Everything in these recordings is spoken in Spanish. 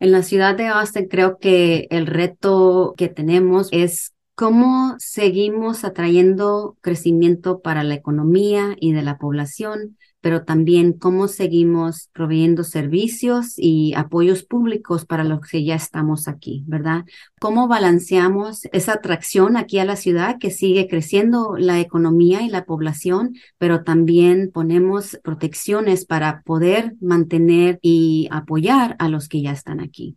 En la ciudad de Austin creo que el reto que tenemos es cómo seguimos atrayendo crecimiento para la economía y de la población, pero también cómo seguimos proveyendo servicios y apoyos públicos para los que ya estamos aquí, ¿verdad? ¿Cómo balanceamos esa atracción aquí a la ciudad que sigue creciendo la economía y la población, pero también ponemos protecciones para poder mantener y apoyar a los que ya están aquí?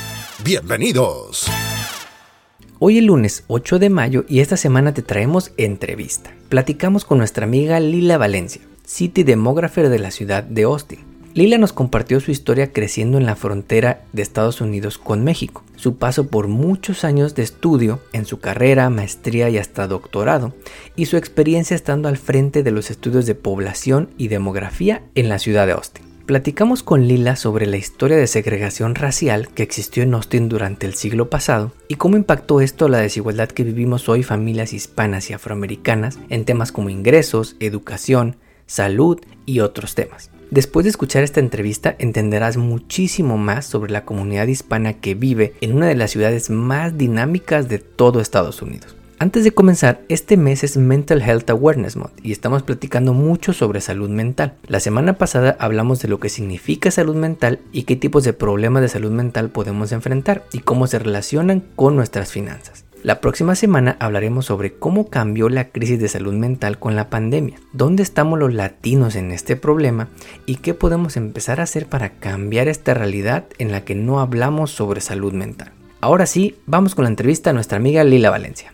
Bienvenidos. Hoy es lunes 8 de mayo y esta semana te traemos entrevista. Platicamos con nuestra amiga Lila Valencia, City Demographer de la ciudad de Austin. Lila nos compartió su historia creciendo en la frontera de Estados Unidos con México, su paso por muchos años de estudio en su carrera, maestría y hasta doctorado, y su experiencia estando al frente de los estudios de población y demografía en la ciudad de Austin. Platicamos con Lila sobre la historia de segregación racial que existió en Austin durante el siglo pasado y cómo impactó esto la desigualdad que vivimos hoy familias hispanas y afroamericanas en temas como ingresos, educación, salud y otros temas. Después de escuchar esta entrevista entenderás muchísimo más sobre la comunidad hispana que vive en una de las ciudades más dinámicas de todo Estados Unidos. Antes de comenzar, este mes es Mental Health Awareness Month y estamos platicando mucho sobre salud mental. La semana pasada hablamos de lo que significa salud mental y qué tipos de problemas de salud mental podemos enfrentar y cómo se relacionan con nuestras finanzas. La próxima semana hablaremos sobre cómo cambió la crisis de salud mental con la pandemia, dónde estamos los latinos en este problema y qué podemos empezar a hacer para cambiar esta realidad en la que no hablamos sobre salud mental. Ahora sí, vamos con la entrevista a nuestra amiga Lila Valencia.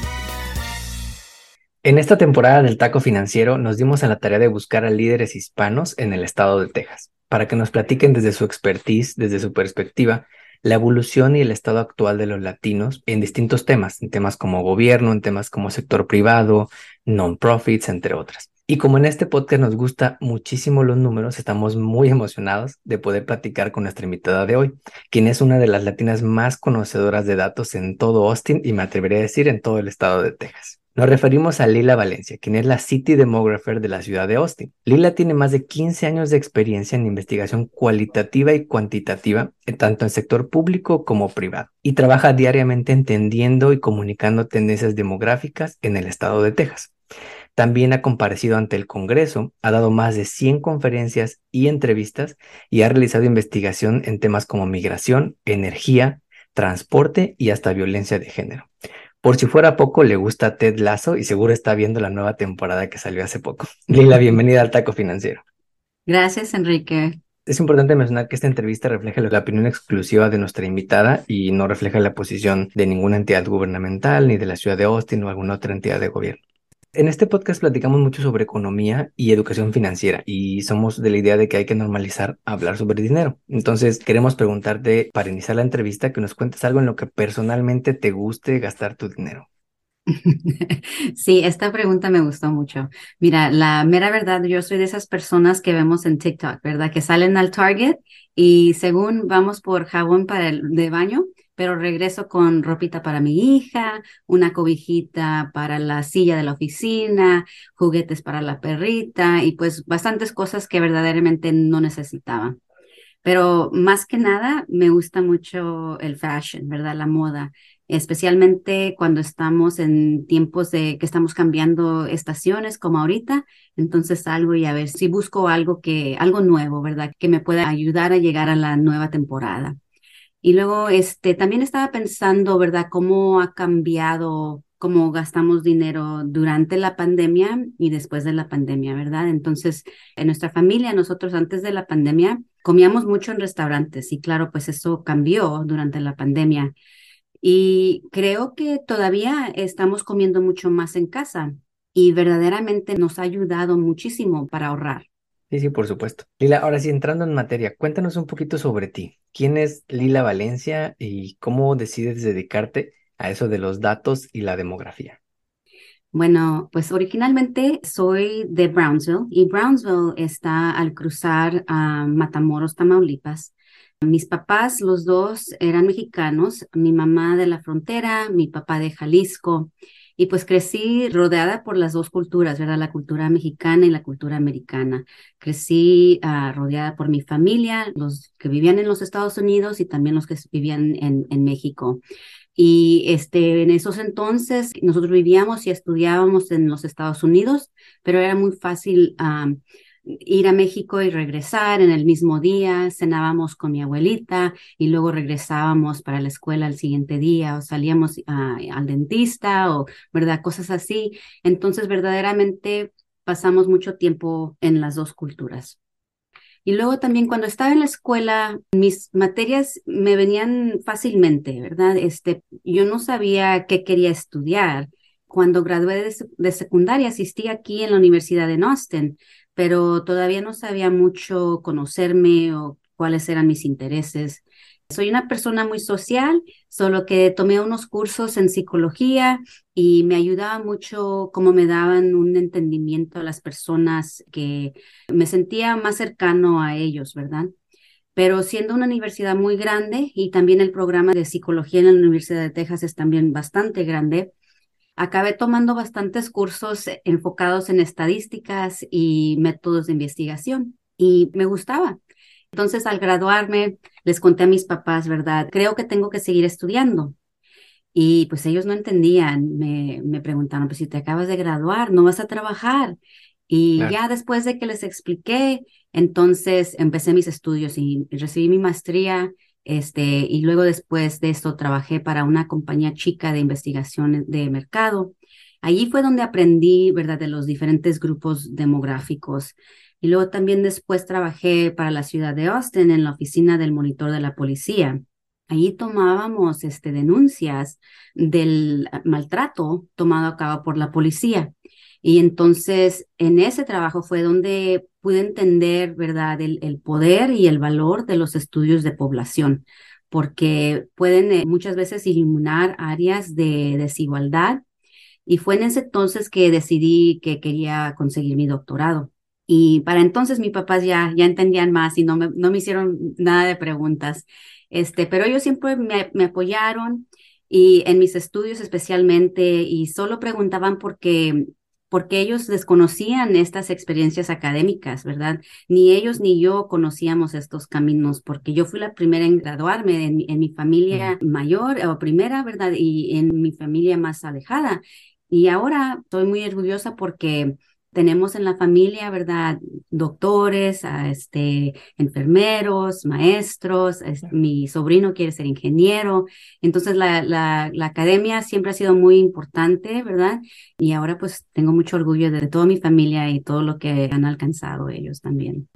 En esta temporada del Taco Financiero nos dimos a la tarea de buscar a líderes hispanos en el estado de Texas, para que nos platiquen desde su expertise, desde su perspectiva, la evolución y el estado actual de los latinos en distintos temas, en temas como gobierno, en temas como sector privado, non-profits, entre otras. Y como en este podcast nos gusta muchísimo los números, estamos muy emocionados de poder platicar con nuestra invitada de hoy, quien es una de las latinas más conocedoras de datos en todo Austin y me atrevería a decir en todo el estado de Texas. Nos referimos a Lila Valencia, quien es la City Demographer de la ciudad de Austin. Lila tiene más de 15 años de experiencia en investigación cualitativa y cuantitativa, tanto en sector público como privado, y trabaja diariamente entendiendo y comunicando tendencias demográficas en el estado de Texas. También ha comparecido ante el Congreso, ha dado más de 100 conferencias y entrevistas y ha realizado investigación en temas como migración, energía, transporte y hasta violencia de género. Por si fuera poco, le gusta Ted Lasso y seguro está viendo la nueva temporada que salió hace poco. Lila, bienvenida al Taco Financiero. Gracias, Enrique. Es importante mencionar que esta entrevista refleja la opinión exclusiva de nuestra invitada y no refleja la posición de ninguna entidad gubernamental, ni de la ciudad de Austin o alguna otra entidad de gobierno. En este podcast platicamos mucho sobre economía y educación financiera y somos de la idea de que hay que normalizar hablar sobre dinero. Entonces queremos preguntarte para iniciar la entrevista que nos cuentes algo en lo que personalmente te guste gastar tu dinero. Sí, esta pregunta me gustó mucho. Mira, la mera verdad, yo soy de esas personas que vemos en TikTok, ¿verdad? Que salen al Target y según vamos por jabón para el de baño, pero regreso con ropita para mi hija, una cobijita para la silla de la oficina, juguetes para la perrita y pues bastantes cosas que verdaderamente no necesitaba. Pero más que nada me gusta mucho el fashion, ¿verdad? La moda, especialmente cuando estamos en tiempos de que estamos cambiando estaciones como ahorita. Entonces salgo y a ver si busco algo que, algo nuevo, ¿verdad? Que me pueda ayudar a llegar a la nueva temporada. Y luego, este, también estaba pensando, ¿verdad?, cómo ha cambiado cómo gastamos dinero durante la pandemia y después de la pandemia, ¿verdad? Entonces, en nuestra familia, nosotros antes de la pandemia comíamos mucho en restaurantes y claro, pues eso cambió durante la pandemia. Y creo que todavía estamos comiendo mucho más en casa y verdaderamente nos ha ayudado muchísimo para ahorrar. Sí, sí, por supuesto. Lila, ahora sí, entrando en materia, cuéntanos un poquito sobre ti. ¿Quién es Lila Valencia y cómo decides dedicarte a eso de los datos y la demografía? Bueno, pues originalmente soy de Brownsville y Brownsville está al cruzar a Matamoros, Tamaulipas. Mis papás, los dos, eran mexicanos, mi mamá de la frontera, mi papá de Jalisco, y pues crecí rodeada por las dos culturas, ¿verdad? La cultura mexicana y la cultura americana. Crecí uh, rodeada por mi familia, los que vivían en los Estados Unidos y también los que vivían en, en México. Y este, en esos entonces nosotros vivíamos y estudiábamos en los Estados Unidos, pero era muy fácil ir a México y regresar en el mismo día, cenábamos con mi abuelita y luego regresábamos para la escuela al siguiente día o salíamos al dentista o, ¿verdad? Cosas así. Entonces, verdaderamente pasamos mucho tiempo en las dos culturas. Y luego también cuando estaba en la escuela, mis materias me venían fácilmente, ¿verdad? Este, yo no sabía qué quería estudiar. Cuando gradué de, de secundaria, asistí aquí en la Universidad de Austin, pero todavía no sabía mucho conocerme o cuáles eran mis intereses. Soy una persona muy social, solo que tomé unos cursos en psicología y me ayudaba mucho cómo me daban un entendimiento a las personas que me sentía más cercano a ellos, ¿verdad? Pero siendo una universidad muy grande y también el programa de psicología en la Universidad de Texas es también bastante grande, acabé tomando bastantes cursos enfocados en estadísticas y métodos de investigación y me gustaba. Entonces, al graduarme, les conté a mis papás, ¿verdad? Creo que tengo que seguir estudiando. Y pues ellos no entendían, me, me preguntaron, pues si te acabas de graduar, no vas a trabajar. Y ya después de que les expliqué, entonces empecé mis estudios y recibí mi maestría, este, y luego después de esto trabajé para una compañía chica de investigación de mercado. Allí fue donde aprendí, ¿verdad?, de los diferentes grupos demográficos y luego también después trabajé para la ciudad de Austin en la oficina del monitor de la policía. Allí tomábamos este, denuncias del maltrato tomado a cabo por la policía. Y entonces en ese trabajo fue donde pude entender, ¿verdad?, el, poder y el valor de los estudios de población, porque pueden eh, muchas veces iluminar áreas de desigualdad. Y fue en ese entonces que decidí que quería conseguir mi doctorado. Y para entonces mis papás ya, ya entendían más y no me, no me hicieron nada de preguntas. Este, pero ellos siempre me, me apoyaron y en mis estudios especialmente y solo preguntaban porque porque ellos desconocían estas experiencias académicas, ¿verdad? Ni ellos ni yo conocíamos estos caminos, porque yo fui la primera en graduarme en, en mi familia mayor o primera, ¿verdad? Y en mi familia más alejada. Y ahora estoy muy orgullosa porque tenemos en la familia, ¿verdad? Doctores, este, enfermeros, maestros, mi sobrino quiere ser ingeniero. Entonces, la, la, la, academia siempre ha sido muy importante, ¿verdad? Y ahora pues tengo mucho orgullo de toda mi familia y todo lo que han alcanzado ellos también.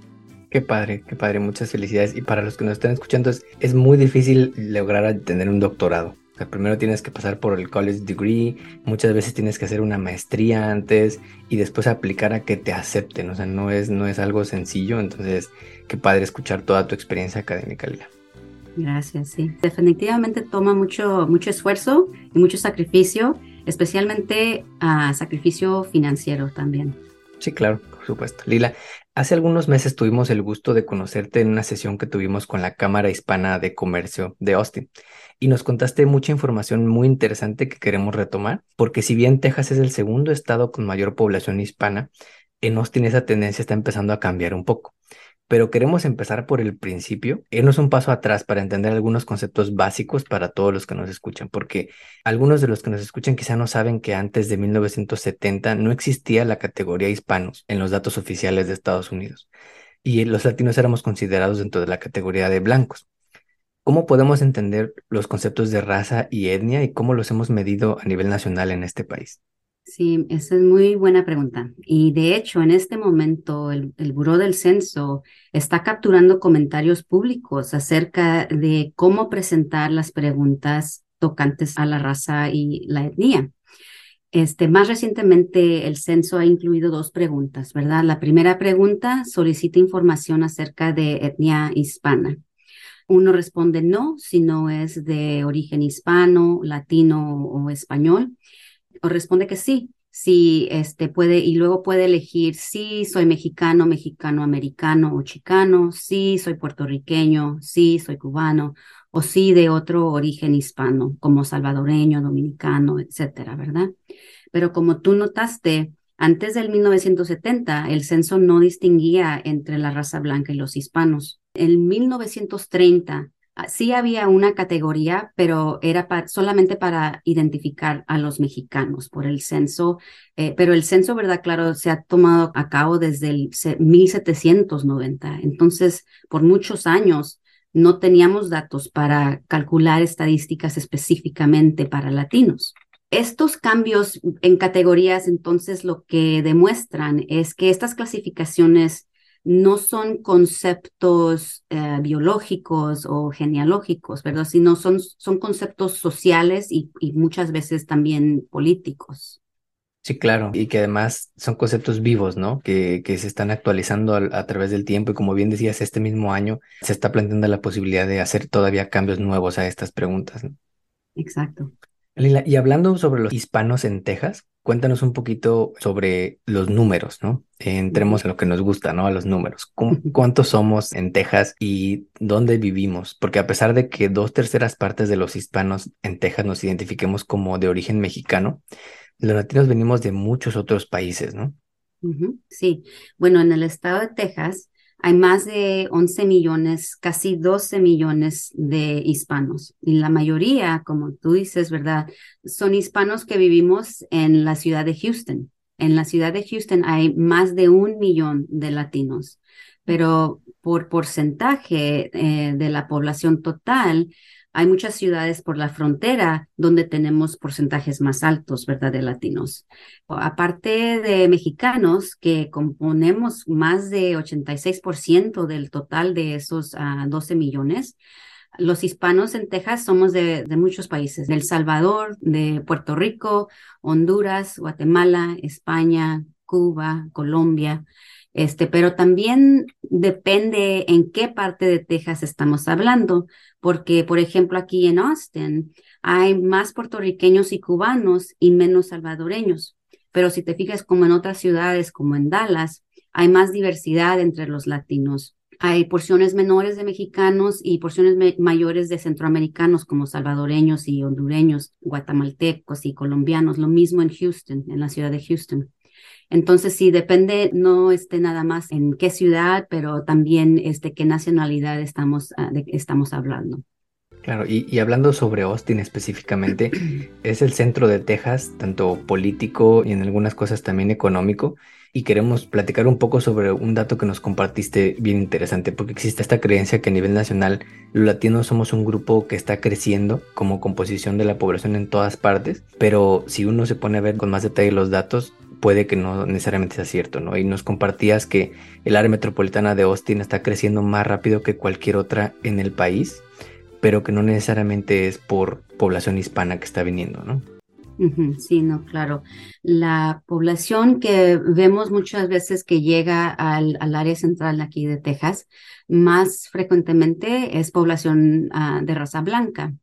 Qué padre, qué padre, muchas felicidades. Y para los que nos están escuchando, es, es muy difícil lograr tener un doctorado primero tienes que pasar por el college degree, muchas veces tienes que hacer una maestría antes y después aplicar a que te acepten. O sea, no es, no es algo sencillo. Entonces, qué padre escuchar toda tu experiencia académica, Lila. Gracias, sí. Definitivamente toma mucho, mucho esfuerzo y mucho sacrificio, especialmente a sacrificio financiero también. Sí, claro, supuesto. Lila, hace algunos meses tuvimos el gusto de conocerte en una sesión que tuvimos con la Cámara Hispana de Comercio de Austin y nos contaste mucha información muy interesante que queremos retomar, porque si bien Texas es el segundo estado con mayor población hispana, en Austin esa tendencia está empezando a cambiar un poco. Pero queremos empezar por el principio, irnos un paso atrás para entender algunos conceptos básicos para todos los que nos escuchan, porque algunos de los que nos escuchan quizá no saben que antes de 1970 no existía la categoría hispanos en los datos oficiales de Estados Unidos y los latinos éramos considerados dentro de la categoría de blancos. ¿Cómo podemos entender los conceptos de raza y etnia y cómo los hemos medido a nivel nacional en este país? Sí, esa es muy buena pregunta. Y de hecho, en este momento, el, el Buró del Censo está capturando comentarios públicos acerca de cómo presentar las preguntas tocantes a la raza y la etnia. Este, más recientemente, el censo ha incluido dos preguntas, ¿verdad? La primera pregunta solicita información acerca de etnia hispana. Uno responde no, si no es de origen hispano, latino o español o responde que sí, sí, este puede, y luego puede elegir sí, soy mexicano, mexicano, americano o chicano, sí, soy puertorriqueño, sí, soy cubano, o sí de otro origen hispano, como salvadoreño, dominicano, etcétera, ¿verdad? Pero como tú notaste, antes del 1970, el censo no distinguía entre la raza blanca y los hispanos. En 1930, Ah, sí había una categoría, pero era solamente para identificar a los mexicanos por el censo, eh, pero el censo, ¿verdad? Claro, se ha tomado a cabo desde el 1790. Entonces, por muchos años no teníamos datos para calcular estadísticas específicamente para latinos. Estos cambios en categorías, entonces, lo que demuestran es que estas clasificaciones no son conceptos eh, biológicos o genealógicos, ¿verdad? Sino son, son conceptos sociales y, muchas veces también políticos. Sí, claro, y que además son conceptos vivos, ¿no? Que, que se están actualizando a, través del tiempo y como bien decías, este mismo año se está planteando la posibilidad de hacer todavía cambios nuevos a estas preguntas. Exacto. Lila, y hablando sobre los hispanos en Texas, cuéntanos un poquito sobre los números, ¿no? Entremos en lo que nos gusta, ¿no? A los números. ¿Cuántos somos en Texas y dónde vivimos? Porque a pesar de que dos terceras partes de los hispanos en Texas nos identifiquemos como de origen mexicano, los latinos venimos de muchos otros países, ¿no? Sí, bueno, en el estado de Texas hay más de 11 millones, casi 12 millones de hispanos. Y la mayoría, como tú dices, ¿verdad? Son hispanos que vivimos en la ciudad de Houston. En la ciudad de Houston hay más de un millón de latinos, pero por porcentaje eh, de la población total, hay muchas ciudades por la frontera donde tenemos porcentajes más altos, ¿verdad?, de latinos. Aparte de mexicanos, que componemos más de 86% del total de esos 12 ah, millones, los hispanos en Texas somos de, de, muchos países, de El Salvador, de Puerto Rico, Honduras, Guatemala, España, Cuba, Colombia. Este, pero también depende en qué parte de Texas estamos hablando, porque, por ejemplo, aquí en Austin hay más puertorriqueños y cubanos y menos salvadoreños. Pero si te fijas como en otras ciudades, como en Dallas, hay más diversidad entre los latinos. Hay porciones menores de mexicanos y porciones mayores de centroamericanos como salvadoreños y hondureños, guatemaltecos y colombianos. Lo mismo en Houston, en la ciudad de Houston. Entonces, sí, depende, no esté nada más en qué ciudad, pero también este, qué nacionalidad estamos, ah, estamos hablando. Claro, y, hablando sobre Austin específicamente, es el centro de Texas, tanto político y en algunas cosas también económico, y queremos platicar un poco sobre un dato que nos compartiste bien interesante, porque existe esta creencia que a nivel nacional los latinos somos un grupo que está creciendo como composición de la población en todas partes, pero si uno se pone a ver con más detalle los datos, puede que no necesariamente sea cierto, ¿no? Y nos compartías que el área metropolitana de Austin está creciendo más rápido que cualquier otra en el país, pero que no necesariamente es por población hispana que está viniendo, ¿no? Sí, no, claro. La población que vemos muchas veces que llega al, área central aquí de Texas, más frecuentemente es población ah, de raza blanca.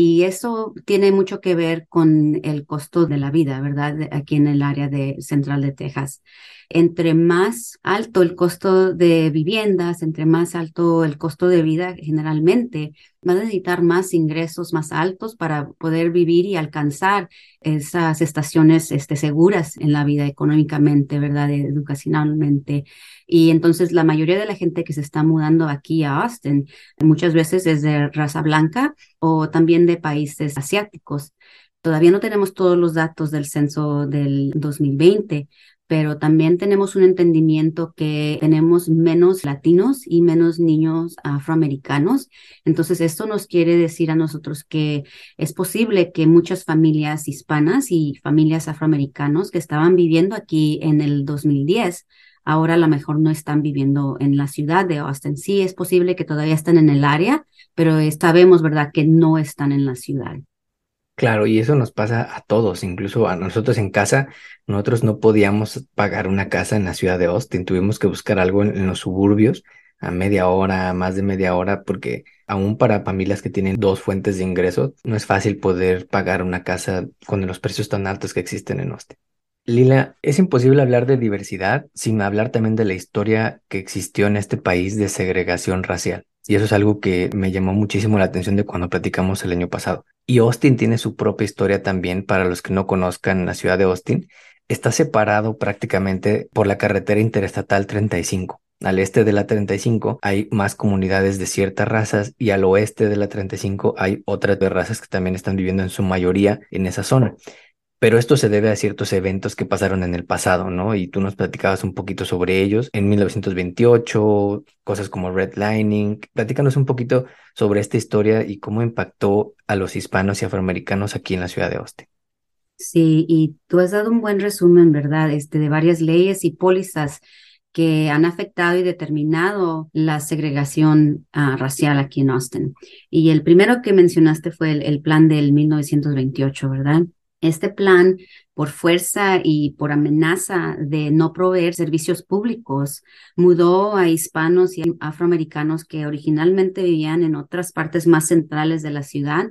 Y eso tiene mucho que ver con el costo de la vida, ¿verdad? Aquí en el área de central de Texas. Entre más alto el costo de viviendas, entre más alto el costo de vida, generalmente va a necesitar más ingresos más altos para poder vivir y alcanzar esas estaciones este, seguras en la vida económicamente, ¿verdad? Educacionalmente. Y entonces la mayoría de la gente que se está mudando aquí a Austin muchas veces es de raza blanca o también de países asiáticos. Todavía no tenemos todos los datos del censo del 2020, pero también tenemos un entendimiento que tenemos menos latinos y menos niños afroamericanos. Entonces, esto nos quiere decir a nosotros que es posible que muchas familias hispanas y familias afroamericanos que estaban viviendo aquí en el 2010 ahora a lo mejor no están viviendo en la ciudad de Austin. Sí, es posible que todavía estén en el área, pero sabemos, ¿verdad?, que no están en la ciudad. Claro, y eso nos pasa a todos, incluso a nosotros en casa, nosotros no podíamos pagar una casa en la ciudad de Austin, tuvimos que buscar algo en, los suburbios a media hora, más de media hora, porque aún para familias que tienen dos fuentes de ingreso, no es fácil poder pagar una casa con los precios tan altos que existen en Austin. Lila, es imposible hablar de diversidad sin hablar también de la historia que existió en este país de segregación racial. Y eso es algo que me llamó muchísimo la atención de cuando platicamos el año pasado. Y Austin tiene su propia historia también para los que no conozcan la ciudad de Austin. Está separado prácticamente por la carretera interestatal 35. Al este de la 35 hay más comunidades de ciertas razas y al oeste de la 35 hay otras razas que también están viviendo en su mayoría en esa zona pero esto se debe a ciertos eventos que pasaron en el pasado, ¿no? Y tú nos platicabas un poquito sobre ellos en 1928, cosas como redlining. Platícanos un poquito sobre esta historia y cómo impactó a los hispanos y afroamericanos aquí en la ciudad de Austin. Sí, y tú has dado un buen resumen, ¿verdad? Este, de varias leyes y pólizas que han afectado y determinado la segregación ah, racial aquí en Austin. Y el primero que mencionaste fue el, el plan del 1928, ¿verdad? Este plan, por fuerza y por amenaza de no proveer servicios públicos, mudó a hispanos y afroamericanos que originalmente vivían en otras partes más centrales de la ciudad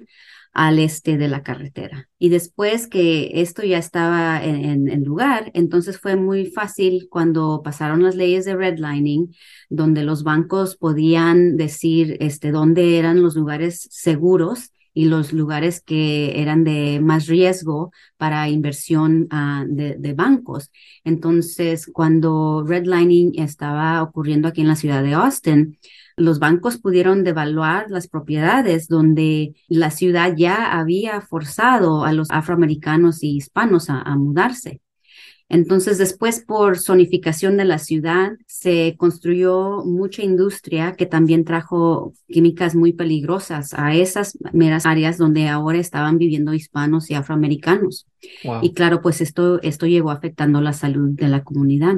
al este de la carretera. Y después que esto ya estaba en, lugar, entonces fue muy fácil cuando pasaron las leyes de redlining, donde los bancos podían decir este, dónde eran los lugares seguros y los lugares que eran de más riesgo para inversión ah, de, bancos. Entonces, cuando redlining estaba ocurriendo aquí en la ciudad de Austin, los bancos pudieron devaluar las propiedades donde la ciudad ya había forzado a los afroamericanos y hispanos a mudarse. Entonces, después, por zonificación de la ciudad, se construyó mucha industria que también trajo químicas muy peligrosas a esas meras áreas donde ahora estaban viviendo hispanos y afroamericanos. Y claro, pues esto, esto llegó afectando la salud de la comunidad.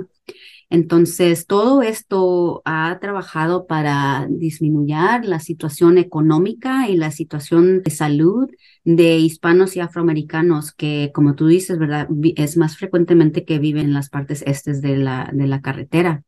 Entonces, todo esto ha trabajado para disminuir la situación económica y la situación de salud de hispanos y afroamericanos que, como tú dices, ¿verdad? Es más frecuentemente que viven en las partes estes de la, de la carretera.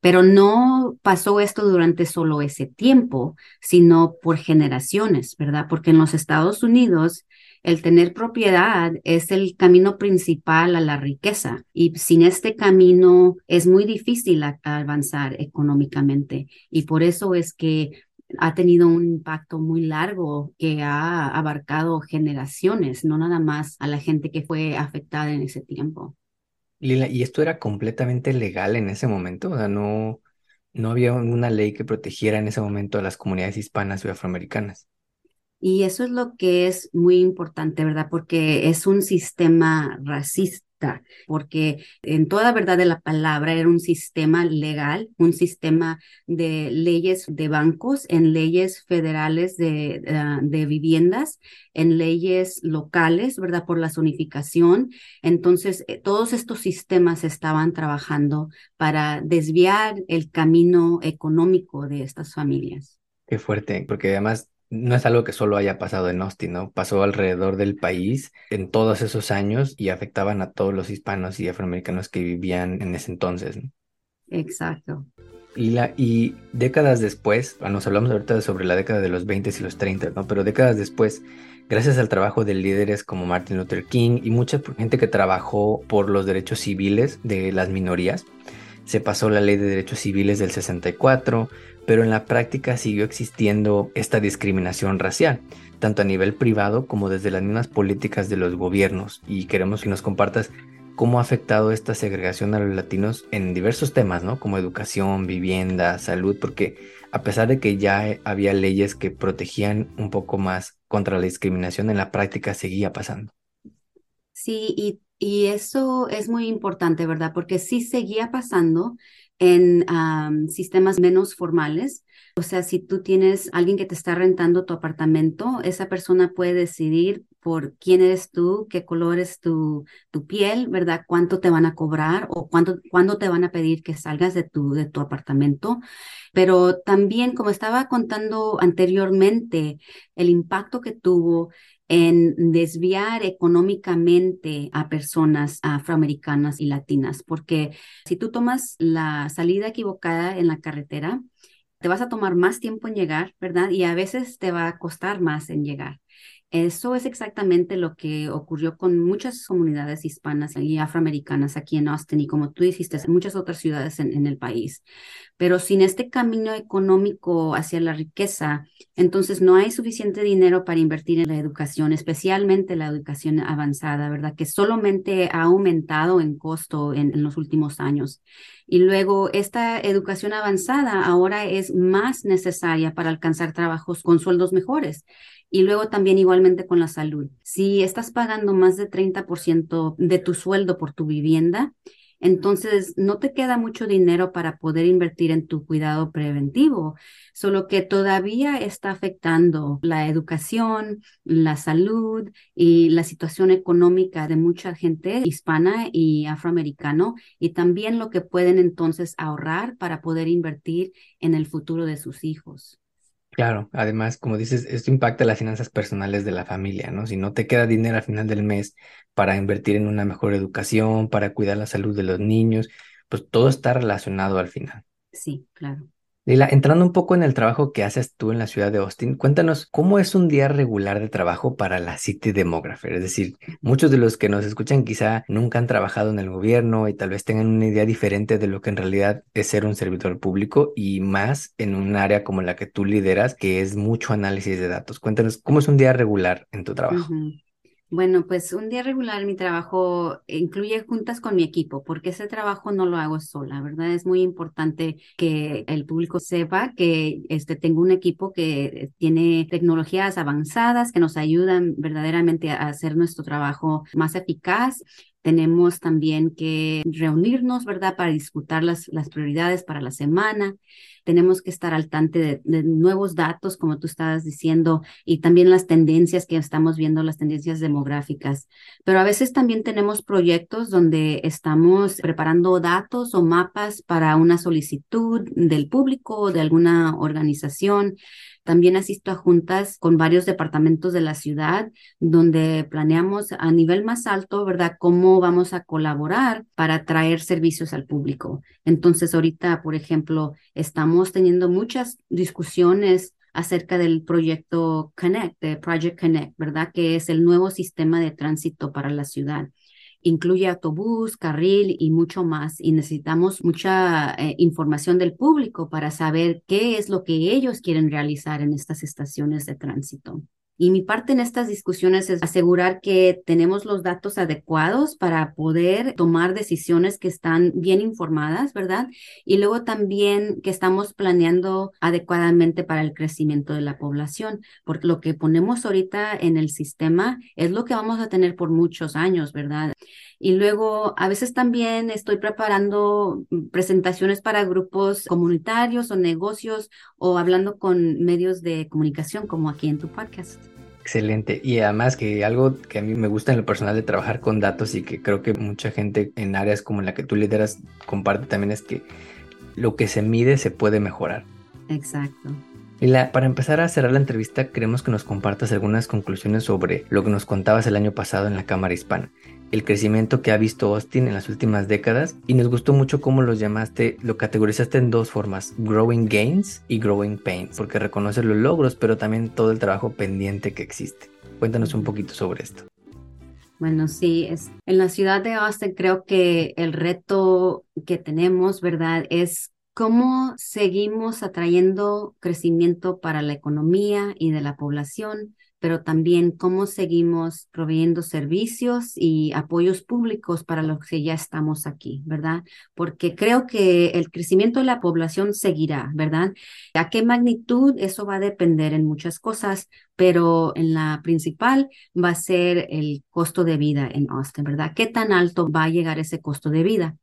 Pero no pasó esto durante solo ese tiempo, sino por generaciones, ¿verdad? Porque en los Estados Unidos el tener propiedad es el camino principal a la riqueza y sin este camino es muy difícil avanzar económicamente y por eso es que ha tenido un impacto muy largo que ha abarcado generaciones, no nada más a la gente que fue afectada en ese tiempo. ¿Y esto era completamente legal en ese momento? O sea, no, no había una ley que protegiera en ese momento a las comunidades hispanas y afroamericanas. Y eso es lo que es muy importante, ¿verdad? Porque es un sistema racista, porque en toda verdad de la palabra era un sistema legal, un sistema de leyes de bancos, en leyes federales de, ah, de viviendas, en leyes locales, ¿verdad? Por la zonificación. Entonces, eh, todos estos sistemas estaban trabajando para desviar el camino económico de estas familias. Qué fuerte, porque además no es algo que solo haya pasado en Austin, ¿no? Pasó alrededor del país en todos esos años y afectaban a todos los hispanos y afroamericanos que vivían en ese entonces, ¿no? Exacto. Y, la, y décadas después, nos hablamos ahorita sobre la década de los 20 y los 30, ¿no? Pero décadas después, gracias al trabajo de líderes como Martin Luther King y mucha gente que trabajó por los derechos civiles de las minorías, se pasó la ley de derechos civiles del 64, pero en la práctica siguió existiendo esta discriminación racial, tanto a nivel privado como desde las mismas políticas de los gobiernos. Y queremos que nos compartas cómo ha afectado esta segregación a los latinos en diversos temas, ¿no? Como educación, vivienda, salud, porque a pesar de que ya había leyes que protegían un poco más contra la discriminación, en la práctica seguía pasando. Sí, y Y eso es muy importante, ¿verdad? Porque sí seguía pasando en sistemas menos formales. O sea, si tú tienes alguien que te está rentando tu apartamento, esa persona puede decidir por quién eres tú, qué color es tu, tu piel, ¿verdad? Cuánto te van a cobrar o cuánto, cuándo te van a pedir que salgas de tu, de tu apartamento. Pero también, como estaba contando anteriormente, el impacto que tuvo en desviar económicamente a personas afroamericanas y latinas, porque si tú tomas la salida equivocada en la carretera, te vas a tomar más tiempo en llegar, ¿verdad? Y a veces te va a costar más en llegar. Eso es exactamente lo que ocurrió con muchas comunidades hispanas y afroamericanas aquí en Austin y como tú dijiste, en muchas otras ciudades en, el país. Pero sin este camino económico hacia la riqueza, entonces no hay suficiente dinero para invertir en la educación, especialmente la educación avanzada, ¿verdad? Que solamente ha aumentado en costo en los últimos años. Y luego esta educación avanzada ahora es más necesaria para alcanzar trabajos con sueldos mejores. Y luego también igualmente con la salud. Si estás pagando más de 30% de tu sueldo por tu vivienda, entonces no te queda mucho dinero para poder invertir en tu cuidado preventivo, solo que todavía está afectando la educación, la salud y la situación económica de mucha gente hispana y afroamericano y también lo que pueden entonces ahorrar para poder invertir en el futuro de sus hijos. Claro, además, como dices, esto impacta las finanzas personales de la familia, ¿no? Si no te queda dinero al final del mes para invertir en una mejor educación, para cuidar la salud de los niños, pues todo está relacionado al final. Sí, claro. Lila, entrando un poco en el trabajo que haces tú en la ciudad de Austin, cuéntanos cómo es un día regular de trabajo para la City Demographer. Es decir, muchos de los que nos escuchan quizá nunca han trabajado en el gobierno y tal vez tengan una idea diferente de lo que en realidad es ser un servidor público y más en un área como la que tú lideras, que es mucho análisis de datos. Cuéntanos cómo es un día regular en tu trabajo. Bueno, pues un día regular mi trabajo incluye juntas con mi equipo, porque ese trabajo no lo hago sola, ¿verdad? Es muy importante que el público sepa que este, tengo un equipo que tiene tecnologías avanzadas que nos ayudan verdaderamente a hacer nuestro trabajo más eficaz tenemos también que reunirnos, ¿verdad?, para discutir las, las prioridades para la semana. Tenemos que estar al tanto de, nuevos datos, como tú estabas diciendo, y también las tendencias que estamos viendo, las tendencias demográficas. Pero a veces también tenemos proyectos donde estamos preparando datos o mapas para una solicitud del público o de alguna organización. También asisto a juntas con varios departamentos de la ciudad donde planeamos a nivel más alto, ¿verdad?, cómo vamos a colaborar para traer servicios al público. Entonces, ahorita, por ejemplo, estamos teniendo muchas discusiones acerca del proyecto Connect, de Project Connect, ¿verdad? Que es el nuevo sistema de tránsito para la ciudad incluye autobús, carril y mucho más. Y necesitamos mucha eh, información del público para saber qué es lo que ellos quieren realizar en estas estaciones de tránsito. Y mi parte en estas discusiones es asegurar que tenemos los datos adecuados para poder tomar decisiones que están bien informadas, ¿verdad? Y luego también que estamos planeando adecuadamente para el crecimiento de la población, porque lo que ponemos ahorita en el sistema es lo que vamos a tener por muchos años, ¿verdad? Y luego a veces también estoy preparando presentaciones para grupos comunitarios o negocios o hablando con medios de comunicación como aquí en tu podcast. Excelente. Y además que algo que a mí me gusta en lo personal de trabajar con datos y que creo que mucha gente en áreas como la que tú lideras comparte también es que lo que se mide se puede mejorar. Exacto. Para empezar a cerrar la entrevista, queremos que nos compartas algunas conclusiones sobre lo que nos contabas el año pasado en la Cámara Hispana el crecimiento que ha visto Austin en las últimas décadas y nos gustó mucho cómo los llamaste, lo categorizaste en dos formas, Growing Gains y Growing Pains, porque reconoces los logros, pero también todo el trabajo pendiente que existe. Cuéntanos un poquito sobre esto. Bueno, sí, es, en la ciudad de Austin creo que el reto que tenemos, ¿verdad? Es cómo seguimos atrayendo crecimiento para la economía y de la población pero también cómo seguimos proveyendo servicios y apoyos públicos para los que ya estamos aquí, ¿verdad? Porque creo que el crecimiento de la población seguirá, ¿verdad? ¿A qué magnitud? Eso va a depender en muchas cosas, pero en la principal va a ser el costo de vida en Austin, ¿verdad? ¿Qué tan alto va a llegar ese costo de vida?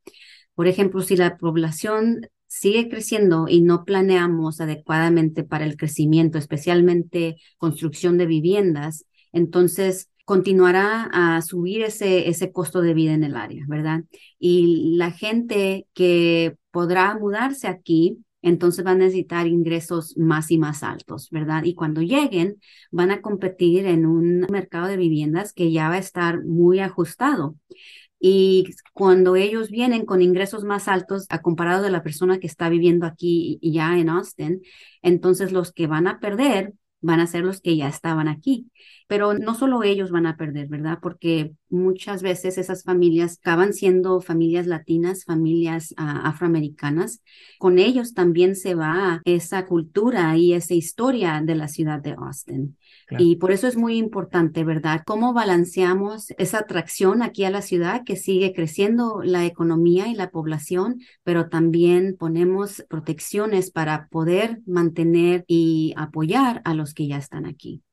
Por ejemplo, si la población sigue creciendo y no planeamos adecuadamente para el crecimiento, especialmente construcción de viviendas, entonces continuará a subir ese, ese costo de vida en el área, ¿verdad? Y la gente que podrá mudarse aquí, entonces van a necesitar ingresos más y más altos, ¿verdad? Y cuando lleguen, van a competir en un mercado de viviendas que ya va a estar muy ajustado. Y cuando ellos vienen con ingresos más altos a comparado de la persona que está viviendo aquí ya en Austin, entonces los que van a perder van a ser los que ya estaban aquí. Pero no solo ellos van a perder, ¿verdad? Porque muchas veces esas familias acaban siendo familias latinas, familias ah, afroamericanas. Con ellos también se va esa cultura y esa historia de la ciudad de Austin. Y por eso es muy importante, ¿verdad? ¿Cómo balanceamos esa atracción aquí a la ciudad que sigue creciendo la economía y la población, pero también ponemos protecciones para poder mantener y apoyar a los que ya están aquí?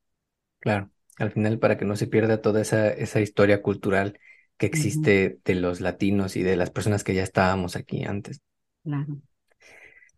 Claro, al final para que no se pierda toda esa, esa historia cultural que existe de los latinos y de las personas que ya estábamos aquí antes. Claro.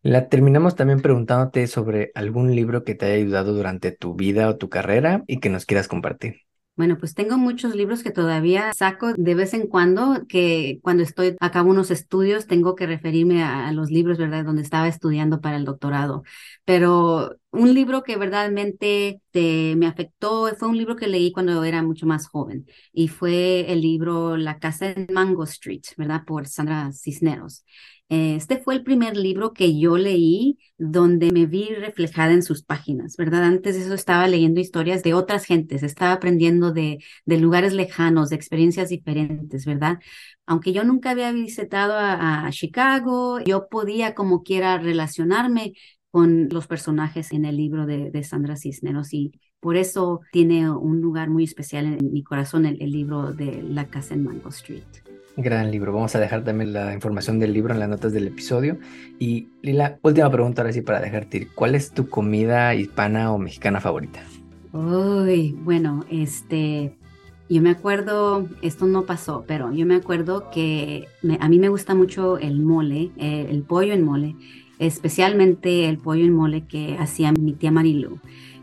La terminamos también preguntándote sobre algún libro que te haya ayudado durante tu vida o tu carrera y que nos quieras compartir. Bueno, pues tengo muchos libros que todavía saco de vez en cuando, que cuando estoy a cabo unos estudios tengo que referirme a, los libros, ¿verdad?, donde estaba estudiando para el doctorado. Pero un libro que verdaderamente me afectó fue un libro que leí cuando era mucho más joven y fue el libro La casa en Mango Street, ¿verdad?, por Sandra Cisneros. Este fue el primer libro que yo leí donde me vi reflejada en sus páginas, ¿verdad? Antes eso estaba leyendo historias de otras gentes, estaba aprendiendo de, de lugares lejanos, de experiencias diferentes, ¿verdad? Aunque yo nunca había visitado a, Chicago, yo podía como quiera relacionarme con los personajes en el libro de, Sandra Cisneros y por eso tiene un lugar muy especial en mi corazón el libro de La casa en Mango Street. Gran libro. Vamos a dejar también la información del libro en las notas del episodio. Y Lila, última pregunta ahora sí para dejarte ir. ¿Cuál es tu comida hispana o mexicana favorita? Uy, bueno, este, yo me acuerdo, esto no pasó, pero yo me acuerdo que a mí me gusta mucho el mole, eh, el pollo en mole, especialmente el pollo en mole que hacía mi tía Marilu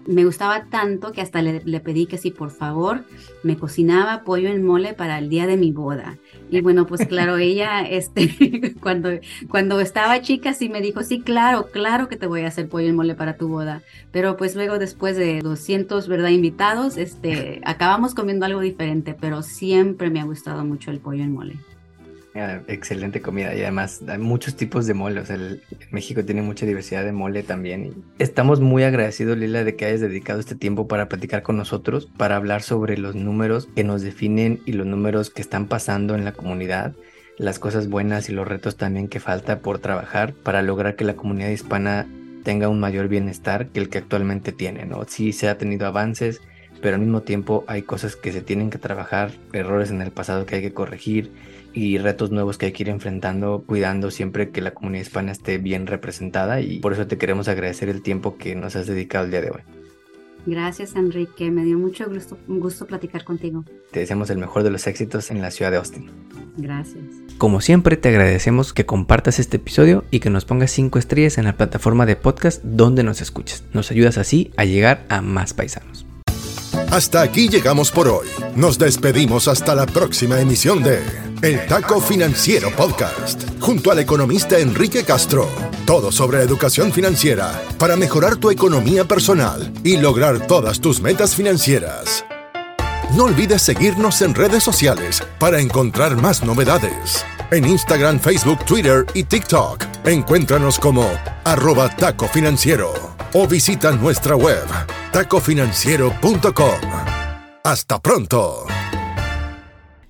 me gustaba tanto que hasta le, pedí que si por favor me cocinaba pollo en mole para el día de mi boda. Y bueno, pues claro, ella, este, cuando, cuando estaba chica sí me dijo, sí, claro, claro que te voy a hacer pollo en mole para tu boda. Pero pues luego después de 200, ¿verdad? Invitados, este, acabamos comiendo algo diferente, pero siempre me ha gustado mucho el pollo en mole. Ah, excelente comida y además hay muchos tipos de mole. O sea, México tiene mucha diversidad de mole también. estamos muy agradecidos, Lila, de que hayas dedicado este tiempo para platicar con nosotros, para hablar sobre los números que nos definen y los números que están pasando en la comunidad, las cosas buenas y los retos también que falta por trabajar para lograr que la comunidad hispana tenga un mayor bienestar que el que actualmente tiene, ¿no? Sí se ha tenido avances, pero al mismo tiempo hay cosas que se tienen que trabajar, errores en el pasado que hay que corregir y retos nuevos que hay que ir enfrentando, cuidando siempre que la comunidad hispana esté bien representada y por eso te queremos agradecer el tiempo que nos has dedicado el día de hoy. Gracias Enrique, me dio mucho gusto, gusto platicar contigo. Te deseamos el mejor de los éxitos en la ciudad de Austin. Gracias. Como siempre te agradecemos que compartas este episodio y que nos pongas 5 estrellas en la plataforma de podcast donde nos escuches. Nos ayudas así a llegar a más paisanos. Hasta aquí llegamos por hoy. Nos despedimos hasta la próxima emisión de El Taco Financiero Podcast, junto al economista Enrique Castro. Todo sobre educación financiera para mejorar tu economía personal y lograr todas tus metas financieras. No olvides seguirnos en redes sociales para encontrar más novedades. En Instagram, Facebook, Twitter y TikTok, encuéntranos como arroba taco financiero o visita nuestra web tacofinanciero.com. Hasta pronto.